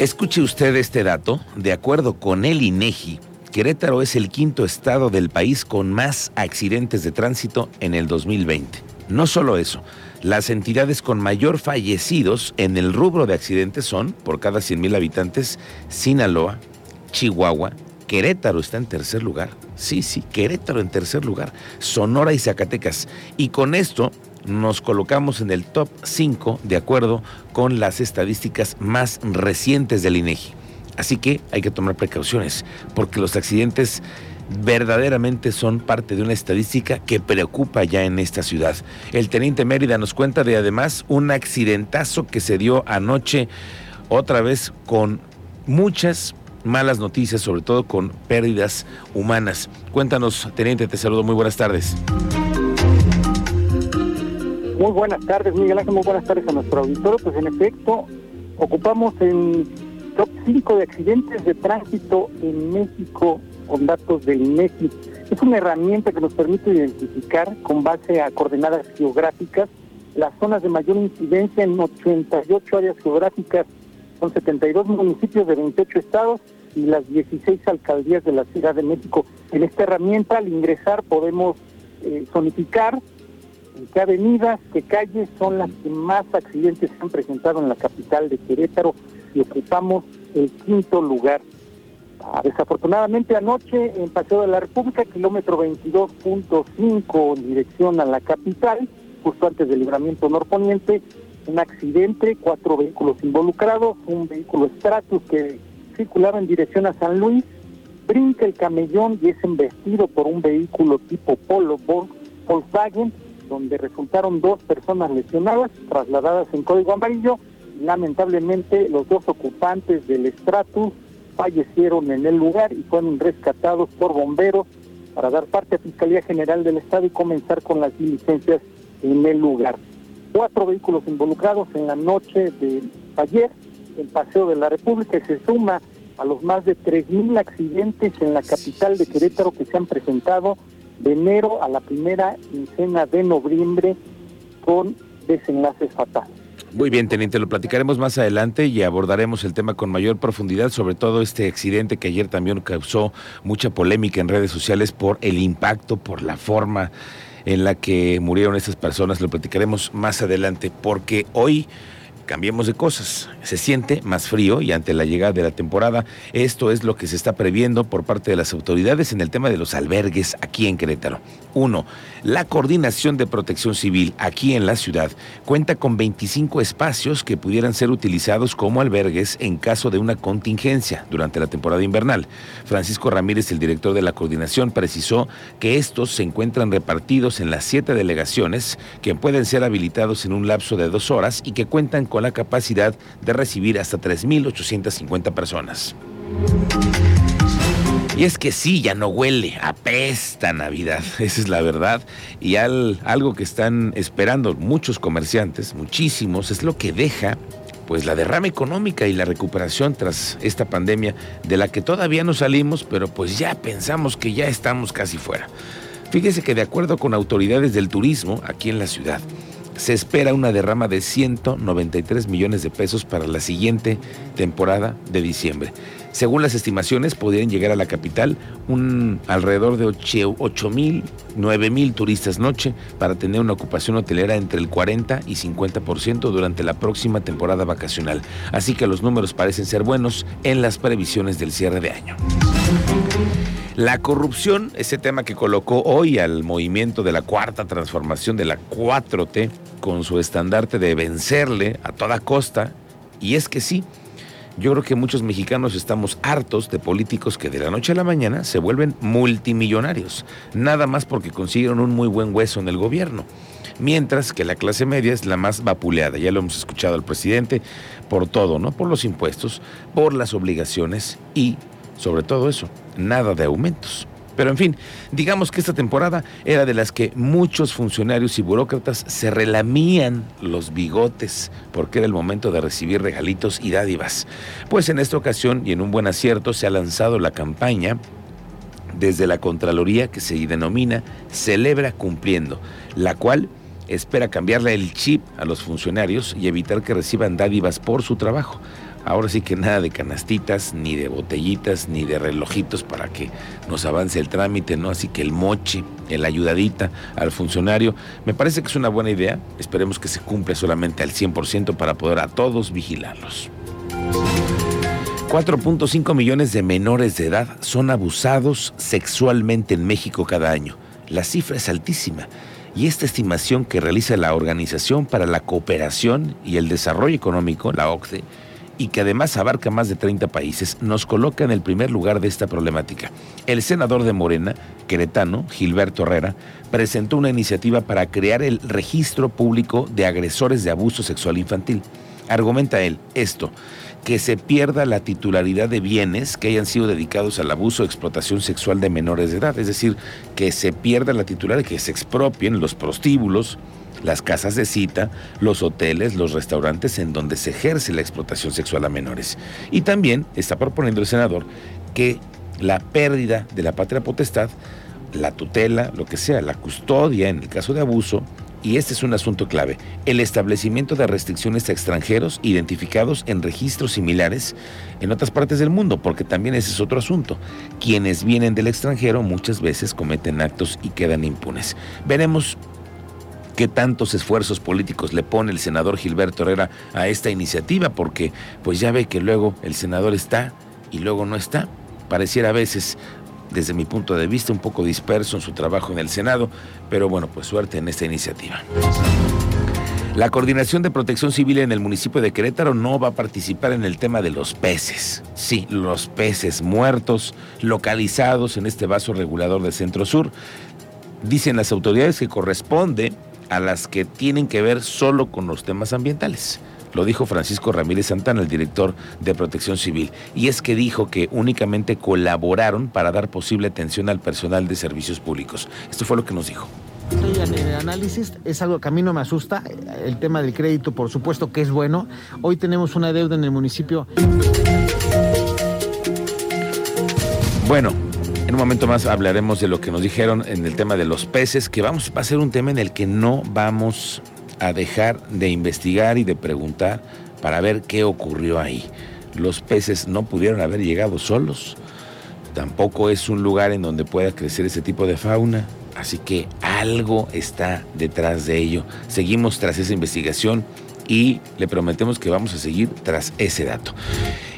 Escuche usted este dato. De acuerdo con el INEGI, Querétaro es el quinto estado del país con más accidentes de tránsito en el 2020. No solo eso, las entidades con mayor fallecidos en el rubro de accidentes son, por cada 100.000 habitantes, Sinaloa, Chihuahua, Querétaro está en tercer lugar. Sí, sí, Querétaro en tercer lugar. Sonora y Zacatecas. Y con esto nos colocamos en el top 5 de acuerdo con las estadísticas más recientes del INEGI. Así que hay que tomar precauciones porque los accidentes verdaderamente son parte de una estadística que preocupa ya en esta ciudad. El teniente Mérida nos cuenta de además un accidentazo que se dio anoche otra vez con muchas malas noticias, sobre todo con pérdidas humanas. Cuéntanos, teniente, te saludo, muy buenas tardes. Muy buenas tardes, Miguel Ángel, muy buenas tardes a nuestro auditorio. Pues en efecto, ocupamos en top 5 de accidentes de tránsito en México con datos del INEGI. Es una herramienta que nos permite identificar con base a coordenadas geográficas las zonas de mayor incidencia en 88 áreas geográficas con 72 municipios de 28 estados y las 16 alcaldías de la Ciudad de México. En esta herramienta, al ingresar, podemos eh, zonificar qué avenidas, qué calles son las que más accidentes se han presentado en la capital de Querétaro y ocupamos el quinto lugar. Ah, desafortunadamente anoche en Paseo de la República, kilómetro 22.5 en dirección a la capital, justo antes del libramiento norponiente, un accidente, cuatro vehículos involucrados, un vehículo Stratus que circulaba en dirección a San Luis, brinca el camellón y es embestido por un vehículo tipo Polo Volkswagen donde resultaron dos personas lesionadas, trasladadas en código amarillo. Lamentablemente, los dos ocupantes del estratus fallecieron en el lugar y fueron rescatados por bomberos para dar parte a Fiscalía General del Estado y comenzar con las diligencias en el lugar. Cuatro vehículos involucrados en la noche de ayer en Paseo de la República y se suma a los más de 3.000 accidentes en la capital de Querétaro que se han presentado de enero a la primera quincena de noviembre con desenlaces fatales. Muy bien, teniente, lo platicaremos más adelante y abordaremos el tema con mayor profundidad, sobre todo este accidente que ayer también causó mucha polémica en redes sociales por el impacto, por la forma en la que murieron estas personas. Lo platicaremos más adelante porque hoy cambiemos de cosas. Se siente más frío y ante la llegada de la temporada, esto es lo que se está previendo por parte de las autoridades en el tema de los albergues aquí en Querétaro. Uno, la Coordinación de Protección Civil aquí en la ciudad cuenta con 25 espacios que pudieran ser utilizados como albergues en caso de una contingencia durante la temporada invernal. Francisco Ramírez, el director de la coordinación, precisó que estos se encuentran repartidos en las siete delegaciones que pueden ser habilitados en un lapso de dos horas y que cuentan con la capacidad de recibir hasta 3.850 personas. Y es que sí, ya no huele, apesta Navidad, esa es la verdad. Y algo que están esperando muchos comerciantes, muchísimos, es lo que deja pues la derrama económica y la recuperación tras esta pandemia de la que todavía no salimos, pero pues ya pensamos que ya estamos casi fuera. Fíjese que de acuerdo con autoridades del turismo aquí en la ciudad, se espera una derrama de 193 millones de pesos para la siguiente temporada de diciembre. Según las estimaciones, podrían llegar a la capital un alrededor de 8 mil, 9 mil turistas noche para tener una ocupación hotelera entre el 40 y 50% durante la próxima temporada vacacional. Así que los números parecen ser buenos en las previsiones del cierre de año. La corrupción, ese tema que colocó hoy al movimiento de la cuarta transformación de la 4T con su estandarte de vencerle a toda costa, y es que sí, yo creo que muchos mexicanos estamos hartos de políticos que de la noche a la mañana se vuelven multimillonarios, nada más porque consiguieron un muy buen hueso en el gobierno. Mientras que la clase media es la más vapuleada, ya lo hemos escuchado al presidente, por todo, ¿no? Por los impuestos, por las obligaciones y sobre todo eso, nada de aumentos. Pero en fin, digamos que esta temporada era de las que muchos funcionarios y burócratas se relamían los bigotes porque era el momento de recibir regalitos y dádivas. Pues en esta ocasión y en un buen acierto se ha lanzado la campaña desde la Contraloría que se denomina Celebra Cumpliendo, la cual espera cambiarle el chip a los funcionarios y evitar que reciban dádivas por su trabajo. Ahora sí que nada de canastitas, ni de botellitas, ni de relojitos para que nos avance el trámite, ¿no? Así que el moche, el ayudadita al funcionario, me parece que es una buena idea. Esperemos que se cumpla solamente al 100% para poder a todos vigilarlos. 4.5 millones de menores de edad son abusados sexualmente en México cada año. La cifra es altísima y esta estimación que realiza la Organización para la Cooperación y el Desarrollo Económico, la OCDE, y que además abarca más de 30 países, nos coloca en el primer lugar de esta problemática. El senador de Morena, queretano, Gilberto Herrera, presentó una iniciativa para crear el registro público de agresores de abuso sexual infantil. Argumenta él esto, que se pierda la titularidad de bienes que hayan sido dedicados al abuso o explotación sexual de menores de edad, es decir, que se pierda la titularidad, que se expropien los prostíbulos, las casas de cita, los hoteles, los restaurantes en donde se ejerce la explotación sexual a menores. Y también está proponiendo el senador que la pérdida de la patria potestad, la tutela, lo que sea, la custodia en el caso de abuso, y este es un asunto clave, el establecimiento de restricciones a extranjeros identificados en registros similares en otras partes del mundo, porque también ese es otro asunto. Quienes vienen del extranjero muchas veces cometen actos y quedan impunes. Veremos qué tantos esfuerzos políticos le pone el senador Gilberto Herrera a esta iniciativa, porque pues ya ve que luego el senador está y luego no está. Pareciera a veces, desde mi punto de vista, un poco disperso en su trabajo en el Senado, pero bueno, pues suerte en esta iniciativa. La Coordinación de Protección Civil en el municipio de Querétaro no va a participar en el tema de los peces. Sí, los peces muertos localizados en este vaso regulador de Centro Sur. Dicen las autoridades que corresponde a las que tienen que ver solo con los temas ambientales. Lo dijo Francisco Ramírez Santana, el director de Protección Civil. Y es que dijo que únicamente colaboraron para dar posible atención al personal de servicios públicos. Esto fue lo que nos dijo. Estoy en el análisis, es algo que a mí no me asusta. El tema del crédito, por supuesto que es bueno. Hoy tenemos una deuda en el municipio. Bueno, en un momento más hablaremos de lo que nos dijeron en el tema de los peces, que vamos a ser un tema en el que no vamos a dejar de investigar y de preguntar para ver qué ocurrió ahí. Los peces no pudieron haber llegado solos. Tampoco es un lugar en donde pueda crecer ese tipo de fauna. Así que algo está detrás de ello. Seguimos tras esa investigación y le prometemos que vamos a seguir tras ese dato.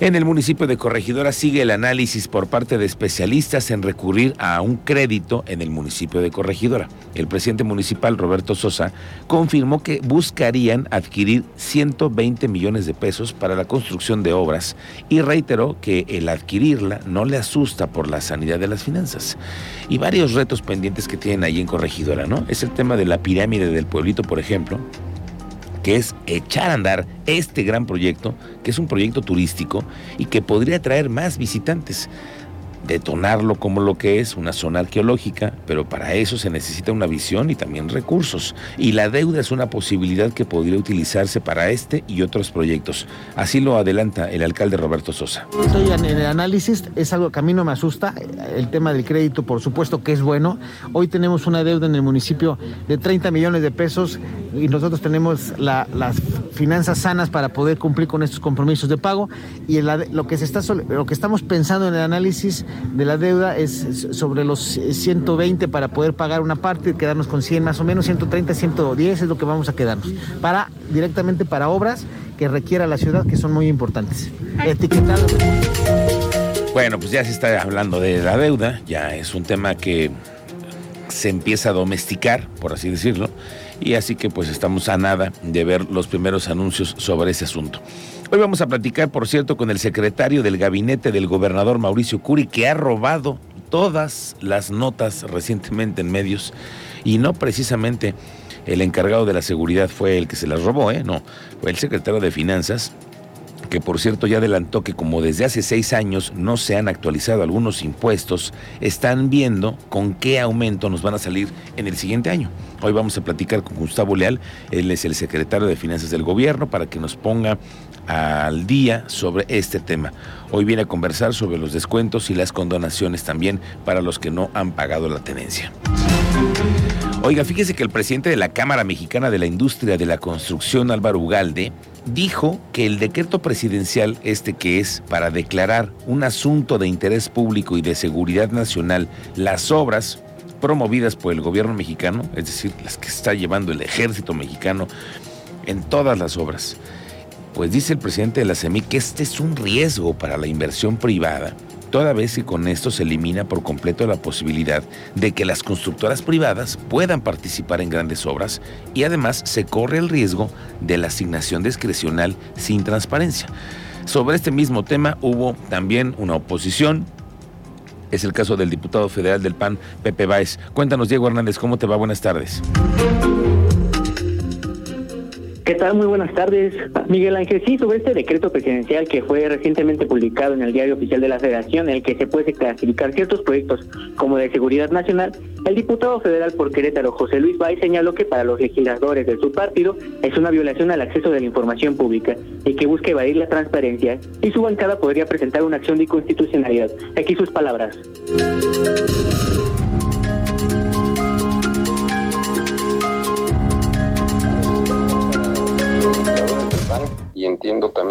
En el municipio de Corregidora sigue el análisis por parte de especialistas en recurrir a un crédito en el municipio de Corregidora. El presidente municipal, Roberto Sosa, confirmó que buscarían adquirir 120 millones de pesos para la construcción de obras y reiteró que el adquirirla no le asusta por la sanidad de las finanzas. Y varios retos pendientes que tienen ahí en Corregidora, ¿no? Es el tema de la pirámide del pueblito, por ejemplo, que es echar a andar este gran proyecto, que es un proyecto turístico y que podría traer más visitantes detonarlo como lo que es una zona arqueológica, pero para eso se necesita una visión y también recursos. Y la deuda es una posibilidad que podría utilizarse para este y otros proyectos. Así lo adelanta el alcalde Roberto Sosa. En el análisis, es algo que a mí no me asusta. El tema del crédito, por supuesto que es bueno. Hoy tenemos una deuda en el municipio de 30 millones de pesos y nosotros tenemos las finanzas sanas para poder cumplir con estos compromisos de pago. Y lo, que se está, lo que estamos pensando en el análisis de la deuda es sobre los 120 para poder pagar una parte, quedarnos con 100 más o menos, 130, 110 es lo que vamos a quedarnos. Para, directamente para obras que requiera la ciudad, que son muy importantes. Etiquetados. Bueno, pues ya se está hablando de la deuda, ya es un tema que se empieza a domesticar, por así decirlo, y así que pues estamos a nada de ver los primeros anuncios sobre ese asunto. Hoy vamos a platicar, por cierto, con el secretario del gabinete del gobernador Mauricio Curi, que ha robado todas las notas recientemente en medios y no precisamente el encargado de la seguridad fue el que se las robó, ¿eh? No, fue el secretario de Finanzas, que por cierto ya adelantó que como desde hace seis años no se han actualizado algunos impuestos, están viendo con qué aumento nos van a salir en el siguiente año. Hoy vamos a platicar con Gustavo Leal, él es el secretario de Finanzas del Gobierno, para que nos ponga al día sobre este tema. Hoy viene a conversar sobre los descuentos y las condonaciones también para los que no han pagado la tenencia. Oiga, fíjese que el presidente de la Cámara Mexicana de la Industria de la Construcción, Álvaro Ugalde, dijo que el decreto presidencial, este que es para declarar un asunto de interés público y de seguridad nacional, las obras promovidas por el gobierno mexicano, es decir, las que está llevando el ejército mexicano en todas las obras, pues dice el presidente de la CEMI que este es un riesgo para la inversión privada toda vez que con esto se elimina por completo la posibilidad de que las constructoras privadas puedan participar en grandes obras y además se corre el riesgo de la asignación discrecional sin transparencia. Sobre este mismo tema hubo también una oposición. Es el caso del diputado federal del PAN, Pepe Báez. Cuéntanos, Diego Hernández, ¿cómo te va? Buenas tardes. ¿Qué? Muy buenas tardes. Miguel Ángel, sí, sobre este decreto presidencial que fue recientemente publicado en el Diario Oficial de la Federación, en el que se puede clasificar ciertos proyectos como de seguridad nacional, el diputado federal por Querétaro, José Luis Bay, señaló que para los legisladores de su partido es una violación al acceso de la información pública y que busca evadir la transparencia y su bancada podría presentar una acción de inconstitucionalidad. Aquí sus palabras.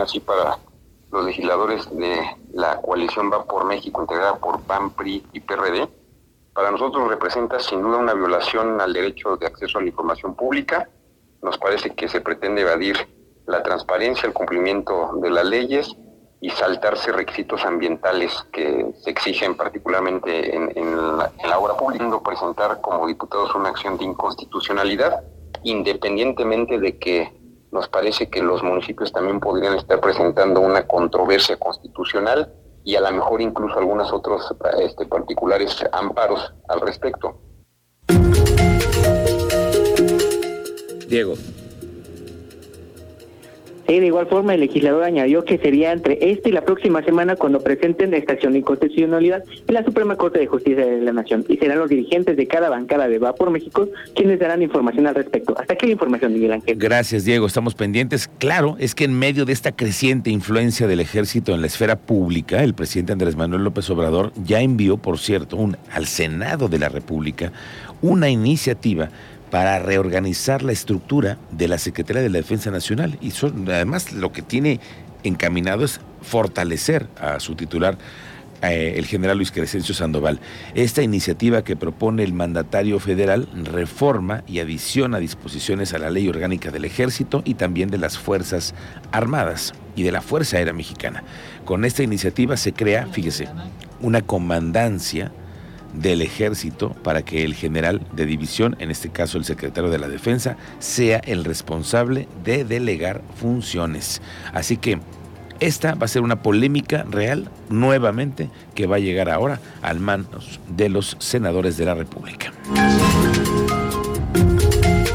Así para los legisladores de la coalición Va por México, integrada por PAN, PRI y PRD, para nosotros representa sin duda una violación al derecho de acceso a la información pública. Nos parece que se pretende evadir la transparencia, el cumplimiento de las leyes y saltarse requisitos ambientales que se exigen particularmente en, la, en la obra pública, presentar como diputados una acción de inconstitucionalidad, independientemente de que nos parece que los municipios también podrían estar presentando una controversia constitucional y a lo mejor incluso algunos otros este, particulares amparos al respecto. Diego. De igual forma, el legislador añadió que sería entre esta y la próxima semana cuando presenten esta acción de inconstitucionalidad en la Suprema Corte de Justicia de la Nación y serán los dirigentes de cada bancada de Va por México quienes darán información al respecto. Hasta aquí la información, Miguel Ángel. Gracias, Diego. Estamos pendientes. Claro, es que en medio de esta creciente influencia del ejército en la esfera pública, el presidente Andrés Manuel López Obrador ya envió, por cierto, un, al Senado de la República una iniciativa para reorganizar la estructura de la Secretaría de la Defensa Nacional. Y además lo que tiene encaminado es fortalecer a su titular, eh, el general Luis Crescencio Sandoval. Esta iniciativa que propone el mandatario federal reforma y adiciona disposiciones a la ley orgánica del ejército y también de las Fuerzas Armadas y de la Fuerza Aérea Mexicana. Con esta iniciativa se crea, fíjese, una comandancia del ejército para que el general de división, en este caso el secretario de la defensa, sea el responsable de delegar funciones. Así que esta va a ser una polémica real nuevamente que va a llegar ahora al manos de los senadores de la República.